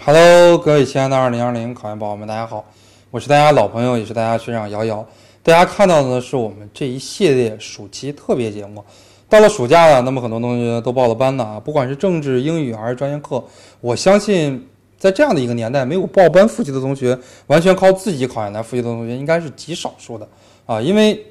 Hello，各位亲爱的2020考研宝宝们，大家好，我是大家老朋友，也是大家学长瑶瑶。大家看到的呢，是我们这一系列暑期特别节目。到了暑假了，那么很多同学都报了班了啊，不管是政治、英语还是专业课，我相信在这样的一个年代，没有报班复习的同学，完全靠自己考研来复习的同学，应该是极少数的啊，因为。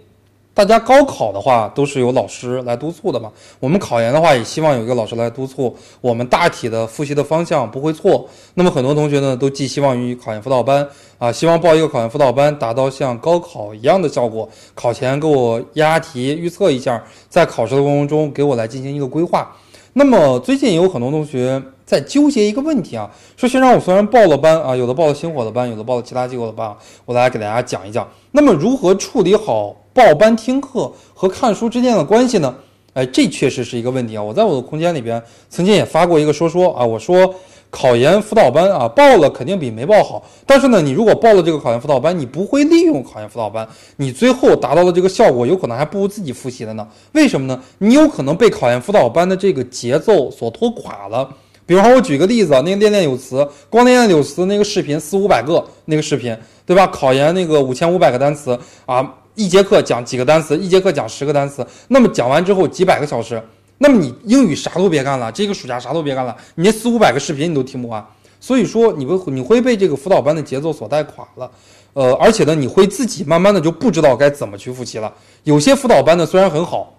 大家高考的话都是有老师来督促的嘛，我们考研的话也希望有一个老师来督促，我们大体的复习的方向不会错。那么很多同学呢都寄希望于考研辅导班啊，希望报一个考研辅导班，达到像高考一样的效果。考前给我压压题，预测一下，在考试的过程中给我来进行一个规划。那么最近有很多同学在纠结一个问题啊，说学长，我虽然报了班啊，有的报了星火的班，有的报了其他机构的班，我来给大家讲一讲，那么如何处理好？报班听课和看书之间的关系呢？哎，这确实是一个问题啊！我在我的空间里边曾经也发过一个说说啊，我说考研辅导班啊，报了肯定比没报好。但是呢，你如果报了这个考研辅导班，你不会利用考研辅导班，你最后达到的这个效果，有可能还不如自己复习的呢。为什么呢？你有可能被考研辅导班的这个节奏所拖垮了。比方说，我举个例子啊，那个练练有词，光练练有词那个视频四五百个那个视频，对吧？考研那个五千五百个单词啊。一节课讲几个单词，一节课讲十个单词，那么讲完之后几百个小时，那么你英语啥都别干了，这个暑假啥都别干了，你那四五百个视频你都听不完，所以说你会你会被这个辅导班的节奏所带垮了，呃，而且呢，你会自己慢慢的就不知道该怎么去复习了。有些辅导班呢虽然很好，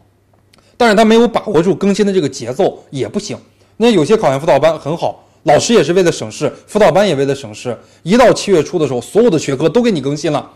但是他没有把握住更新的这个节奏也不行。那有些考研辅导班很好，老师也是为了省事，辅导班也为了省事，一到七月初的时候，所有的学科都给你更新了。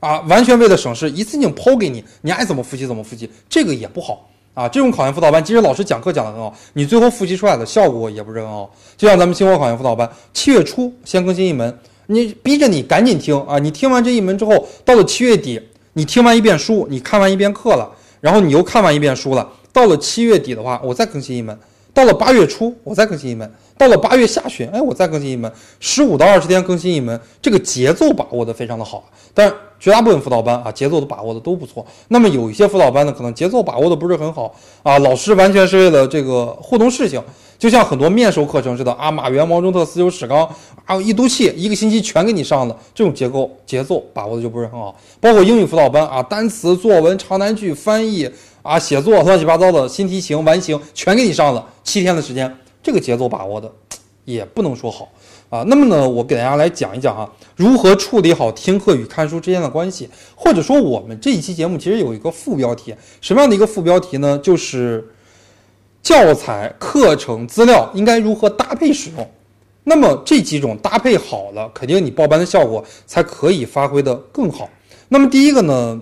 啊，完全为了省事，一次性抛给你，你爱怎么复习怎么复习，这个也不好啊。这种考研辅导班，即使老师讲课讲得很好，你最后复习出来的效果也不是很好。就像咱们星火考研辅导班，七月初先更新一门，你逼着你赶紧听啊。你听完这一门之后，到了七月底，你听完一遍书，你看完一遍课了，然后你又看完一遍书了。到了七月底的话，我再更新一门。到了八月初，我再更新一门；到了八月下旬，哎，我再更新一门。十五到二十天更新一门，这个节奏把握的非常的好。但绝大部分辅导班啊，节奏都把握的都不错。那么有一些辅导班呢，可能节奏把握的不是很好啊。老师完全是为了这个互动事情，就像很多面授课程似的啊，马原、毛中特、四九史纲啊，一读气，一个星期全给你上了。这种结构节奏把握的就不是很好。包括英语辅导班啊，单词、作文、长难句、翻译。啊，写作乱七八糟的新题型、完形全给你上了，七天的时间，这个节奏把握的也不能说好啊。那么呢，我给大家来讲一讲哈，如何处理好听课与看书之间的关系，或者说我们这一期节目其实有一个副标题，什么样的一个副标题呢？就是教材、课程、资料应该如何搭配使用。那么这几种搭配好了，肯定你报班的效果才可以发挥的更好。那么第一个呢？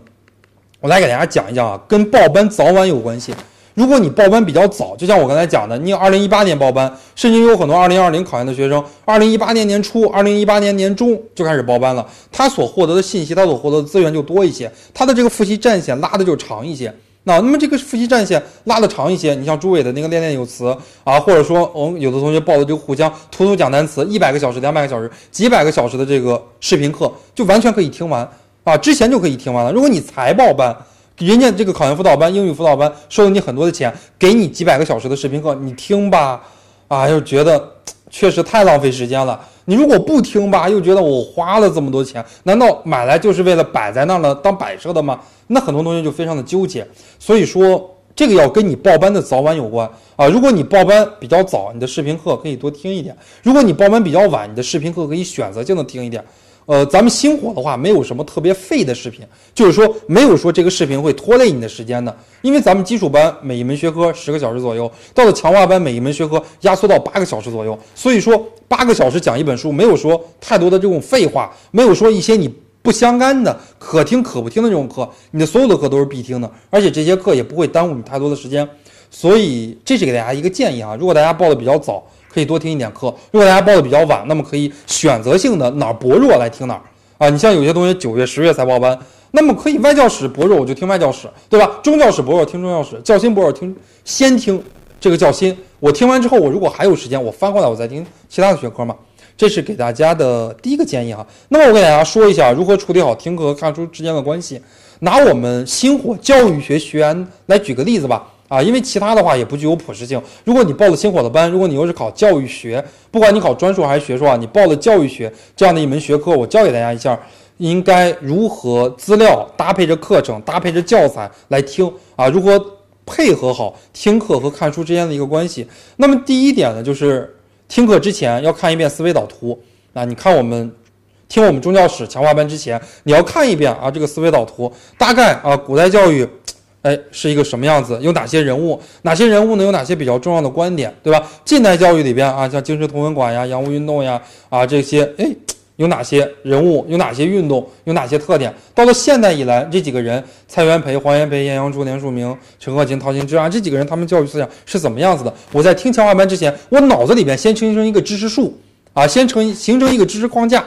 我来给大家讲一讲啊，跟报班早晚有关系。如果你报班比较早，就像我刚才讲的，你二零一八年报班，甚至有很多二零二零考研的学生，二零一八年年初、二零一八年年中就开始报班了，他所获得的信息，他所获得的资源就多一些，他的这个复习战线拉的就长一些。那那么这个复习战线拉的长一些，你像朱伟的那个练练有词啊，或者说我们有的同学报的这个沪江图图讲单词，一百个小时、两百个小时、几百个小时的这个视频课，就完全可以听完。啊，之前就可以听完了。如果你才报班，人家这个考研辅导班、英语辅导班收了你很多的钱，给你几百个小时的视频课，你听吧，啊，又觉得确实太浪费时间了。你如果不听吧，又觉得我花了这么多钱，难道买来就是为了摆在那儿了当摆设的吗？那很多同学就非常的纠结。所以说，这个要跟你报班的早晚有关啊。如果你报班比较早，你的视频课可以多听一点；如果你报班比较晚，你的视频课可以选择性的听一点。呃，咱们星火的话，没有什么特别废的视频，就是说没有说这个视频会拖累你的时间的，因为咱们基础班每一门学科十个小时左右，到了强化班每一门学科压缩到八个小时左右，所以说八个小时讲一本书，没有说太多的这种废话，没有说一些你不相干的可听可不听的这种课，你的所有的课都是必听的，而且这些课也不会耽误你太多的时间，所以这是给大家一个建议啊，如果大家报的比较早。可以多听一点课。如果大家报的比较晚，那么可以选择性的哪儿薄弱来听哪儿啊。你像有些同学九月、十月才报班，那么可以外教室薄弱我就听外教室，对吧？中教室薄弱听中教室，教心薄弱听先听这个教心。我听完之后，我如果还有时间，我翻过来我再听其他的学科嘛。这是给大家的第一个建议哈。那么我给大家说一下如何处理好听课和看书之间的关系。拿我们星火教育学学员来举个例子吧。啊，因为其他的话也不具有普适性。如果你报了星火的班，如果你又是考教育学，不管你考专硕还是学硕啊，你报了教育学这样的一门学科，我教给大家一下，应该如何资料搭配着课程、搭配着教材来听啊，如何配合好听课和看书之间的一个关系。那么第一点呢，就是听课之前要看一遍思维导图啊，你看我们。听我们中教史强化班之前，你要看一遍啊，这个思维导图，大概啊，古代教育，哎，是一个什么样子？有哪些人物？哪些人物呢？有哪些比较重要的观点，对吧？近代教育里边啊，像京师同文馆呀、洋务运动呀，啊，这些，哎，有哪些人物？有哪些运动？有哪些特点？到了现代以来，这几个人，蔡元培、黄炎培、晏阳初、连树明、陈鹤琴、陶行知啊，这几个人他们教育思想是怎么样子的？我在听强化班之前，我脑子里边先形成一个知识树啊，先成形成一个知识框架。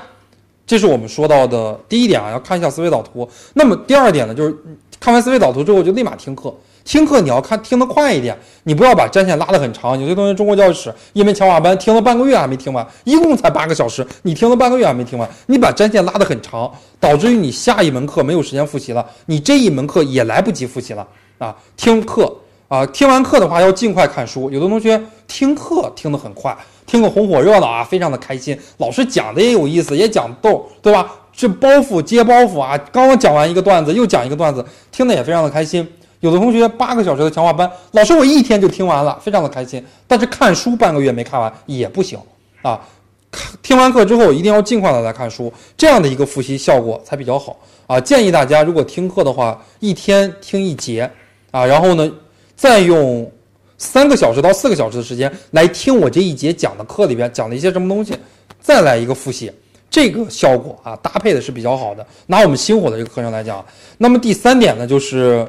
这是我们说到的第一点啊，要看一下思维导图。那么第二点呢，就是看完思维导图之后就立马听课。听课你要看听得快一点，你不要把战线拉得很长。有些同学中国教育史一门强化班听了半个月还没听完，一共才八个小时，你听了半个月还没听完，你把战线拉得很长，导致于你下一门课没有时间复习了，你这一门课也来不及复习了啊。听课啊，听完课的话要尽快看书。有的同学听课听得很快。听个红火热闹啊，非常的开心。老师讲的也有意思，也讲逗，对吧？这包袱接包袱啊，刚刚讲完一个段子，又讲一个段子，听的也非常的开心。有的同学八个小时的强化班，老师我一天就听完了，非常的开心。但是看书半个月没看完也不行啊。看听完课之后一定要尽快的来看书，这样的一个复习效果才比较好啊。建议大家如果听课的话，一天听一节啊，然后呢再用。三个小时到四个小时的时间来听我这一节讲的课里边讲了一些什么东西，再来一个复习，这个效果啊搭配的是比较好的。拿我们星火的这个课程来讲，那么第三点呢就是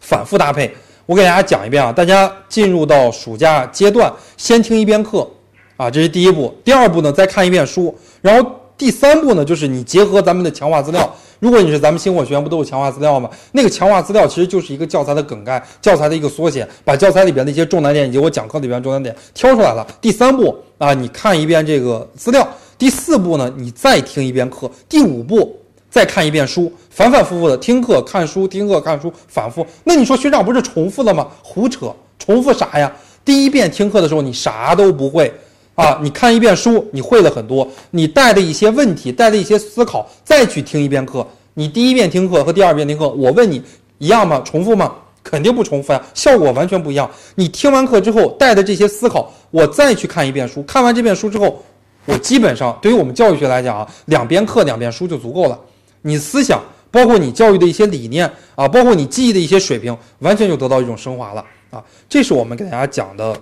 反复搭配。我给大家讲一遍啊，大家进入到暑假阶段，先听一遍课啊，这是第一步。第二步呢，再看一遍书，然后第三步呢，就是你结合咱们的强化资料。如果你是咱们星火学院，不都有强化资料吗？那个强化资料其实就是一个教材的梗概，教材的一个缩写，把教材里边的一些重难点以及我讲课里边重难点挑出来了。第三步啊，你看一遍这个资料；第四步呢，你再听一遍课；第五步再看一遍书，反反复复的听课、看书、听课、看书，反复。那你说学长不是重复了吗？胡扯，重复啥呀？第一遍听课的时候你啥都不会。啊，你看一遍书，你会了很多，你带的一些问题，带的一些思考，再去听一遍课，你第一遍听课和第二遍听课，我问你一样吗？重复吗？肯定不重复呀，效果完全不一样。你听完课之后带的这些思考，我再去看一遍书，看完这遍书之后，我基本上对于我们教育学来讲啊，两边课两边书就足够了。你思想，包括你教育的一些理念啊，包括你记忆的一些水平，完全就得到一种升华了啊。这是我们给大家讲的。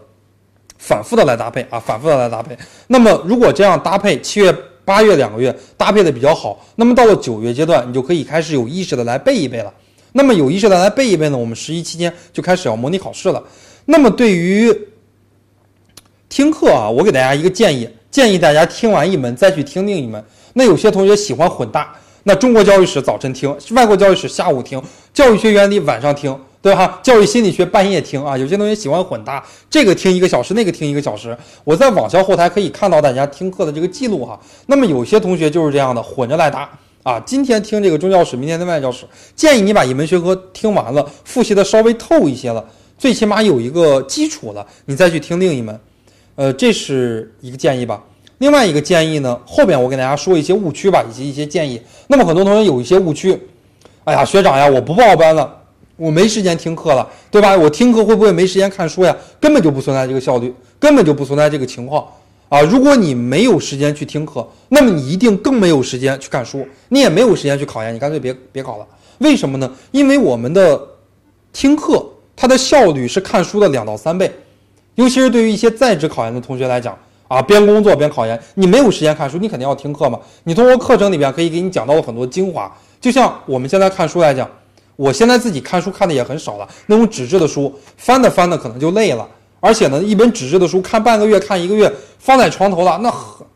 反复的来搭配啊，反复的来搭配。那么如果这样搭配，七月、八月两个月搭配的比较好，那么到了九月阶段，你就可以开始有意识的来背一背了。那么有意识的来背一背呢，我们十一期间就开始要模拟考试了。那么对于听课啊，我给大家一个建议，建议大家听完一门再去听另一门。那有些同学喜欢混搭，那中国教育史早晨听，外国教育史下午听，教育学原理晚上听。对哈，教育心理学半夜听啊，有些同学喜欢混搭，这个听一个小时，那个听一个小时。我在网校后台可以看到大家听课的这个记录哈。那么有些同学就是这样的，混着来搭啊。今天听这个中教史，明天听外教史。建议你把一门学科听完了，复习的稍微透一些了，最起码有一个基础了，你再去听另一门。呃，这是一个建议吧。另外一个建议呢，后边我给大家说一些误区吧，以及一些建议。那么很多同学有一些误区，哎呀，学长呀，我不报班了。我没时间听课了，对吧？我听课会不会没时间看书呀？根本就不存在这个效率，根本就不存在这个情况啊！如果你没有时间去听课，那么你一定更没有时间去看书，你也没有时间去考研，你干脆别别考了。为什么呢？因为我们的听课它的效率是看书的两到三倍，尤其是对于一些在职考研的同学来讲啊，边工作边考研，你没有时间看书，你肯定要听课嘛。你通过课程里边可以给你讲到了很多精华，就像我们现在看书来讲。我现在自己看书看的也很少了，那种纸质的书翻的翻的可能就累了，而且呢，一本纸质的书看半个月看一个月放在床头了，那很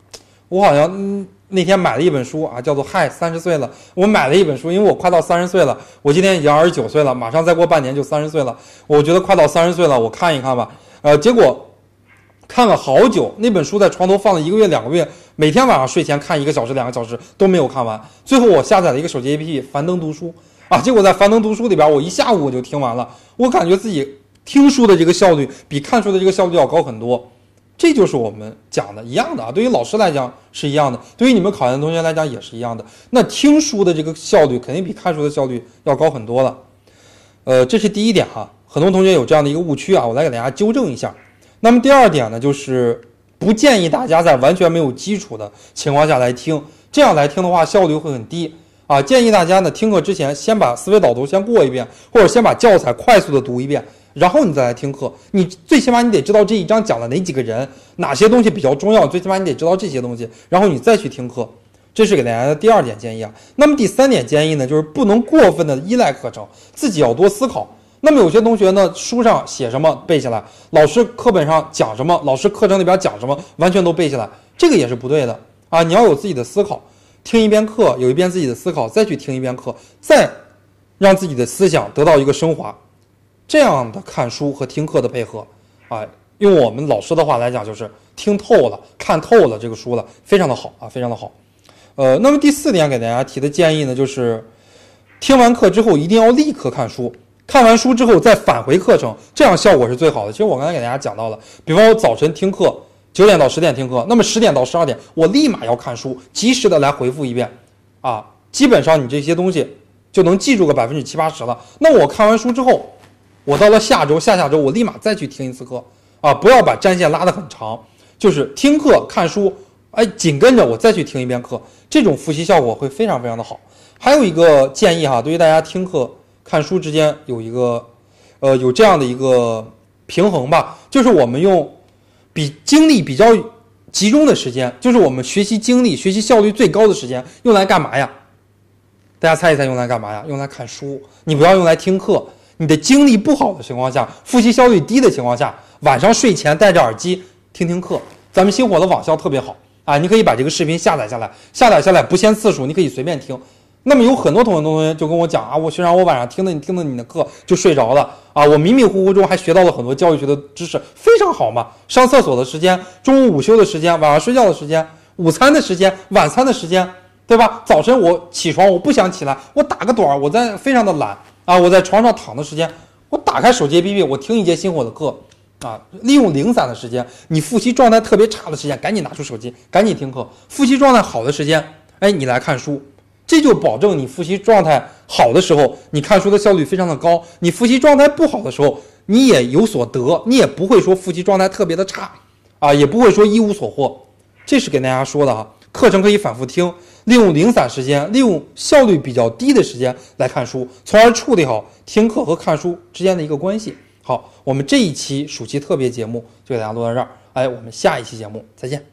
我好像那天买了一本书啊，叫做《嗨三十岁了》，我买了一本书，因为我快到三十岁了，我今年已经二十九岁了，马上再过半年就三十岁了，我觉得快到三十岁了，我看一看吧。呃，结果看了好久，那本书在床头放了一个月两个月，每天晚上睡前看一个小时两个小时都没有看完，最后我下载了一个手机 APP 樊登读书。啊！结果在樊登读书里边，我一下午我就听完了。我感觉自己听书的这个效率比看书的这个效率要高很多。这就是我们讲的一样的啊，对于老师来讲是一样的，对于你们考研同学来讲也是一样的。那听书的这个效率肯定比看书的效率要高很多了。呃，这是第一点哈，很多同学有这样的一个误区啊，我来给大家纠正一下。那么第二点呢，就是不建议大家在完全没有基础的情况下来听，这样来听的话效率会很低啊。建议大家呢听课之前先把思维导图先过一遍，或者先把教材快速的读一遍。然后你再来听课，你最起码你得知道这一章讲了哪几个人，哪些东西比较重要，最起码你得知道这些东西，然后你再去听课，这是给大家的第二点建议啊。那么第三点建议呢，就是不能过分的依赖课程，自己要多思考。那么有些同学呢，书上写什么背下来，老师课本上讲什么，老师课程里边讲什么，完全都背下来，这个也是不对的啊。你要有自己的思考，听一遍课，有一遍自己的思考，再去听一遍课，再让自己的思想得到一个升华。这样的看书和听课的配合，啊，用我们老师的话来讲，就是听透了、看透了这个书了，非常的好啊，非常的好。呃，那么第四点给大家提的建议呢，就是听完课之后一定要立刻看书，看完书之后再返回课程，这样效果是最好的。其实我刚才给大家讲到了，比方我早晨听课，九点到十点听课，那么十点到十二点我立马要看书，及时的来回复一遍，啊，基本上你这些东西就能记住个百分之七八十了。那我看完书之后。我到了下周、下下周，我立马再去听一次课啊！不要把战线拉得很长，就是听课、看书，哎，紧跟着我再去听一遍课，这种复习效果会非常非常的好。还有一个建议哈，对于大家听课、看书之间有一个，呃，有这样的一个平衡吧，就是我们用比精力比较集中的时间，就是我们学习精力、学习效率最高的时间，用来干嘛呀？大家猜一猜，用来干嘛呀？用来看书，你不要用来听课。你的精力不好的情况下，复习效率低的情况下，晚上睡前戴着耳机听听课。咱们星火的网校特别好啊，你可以把这个视频下载下来，下载下来不限次数，你可以随便听。那么有很多同学同学就跟我讲啊，我学长我晚上听的你听的你的课就睡着了啊，我迷迷糊糊中还学到了很多教育学的知识，非常好嘛。上厕所的时间，中午午休的时间，晚上睡觉的时间，午餐的时间，晚餐的时间，对吧？早晨我起床我不想起来，我打个盹儿，我在非常的懒。啊！我在床上躺的时间，我打开手机 APP，我听一节星火的课，啊，利用零散的时间，你复习状态特别差的时间，赶紧拿出手机，赶紧听课；复习状态好的时间，哎，你来看书，这就保证你复习状态好的时候，你看书的效率非常的高；你复习状态不好的时候，你也有所得，你也不会说复习状态特别的差，啊，也不会说一无所获。这是给大家说的哈。课程可以反复听，利用零散时间，利用效率比较低的时间来看书，从而处理好听课和看书之间的一个关系。好，我们这一期暑期特别节目就给大家录到这儿，哎，我们下一期节目再见。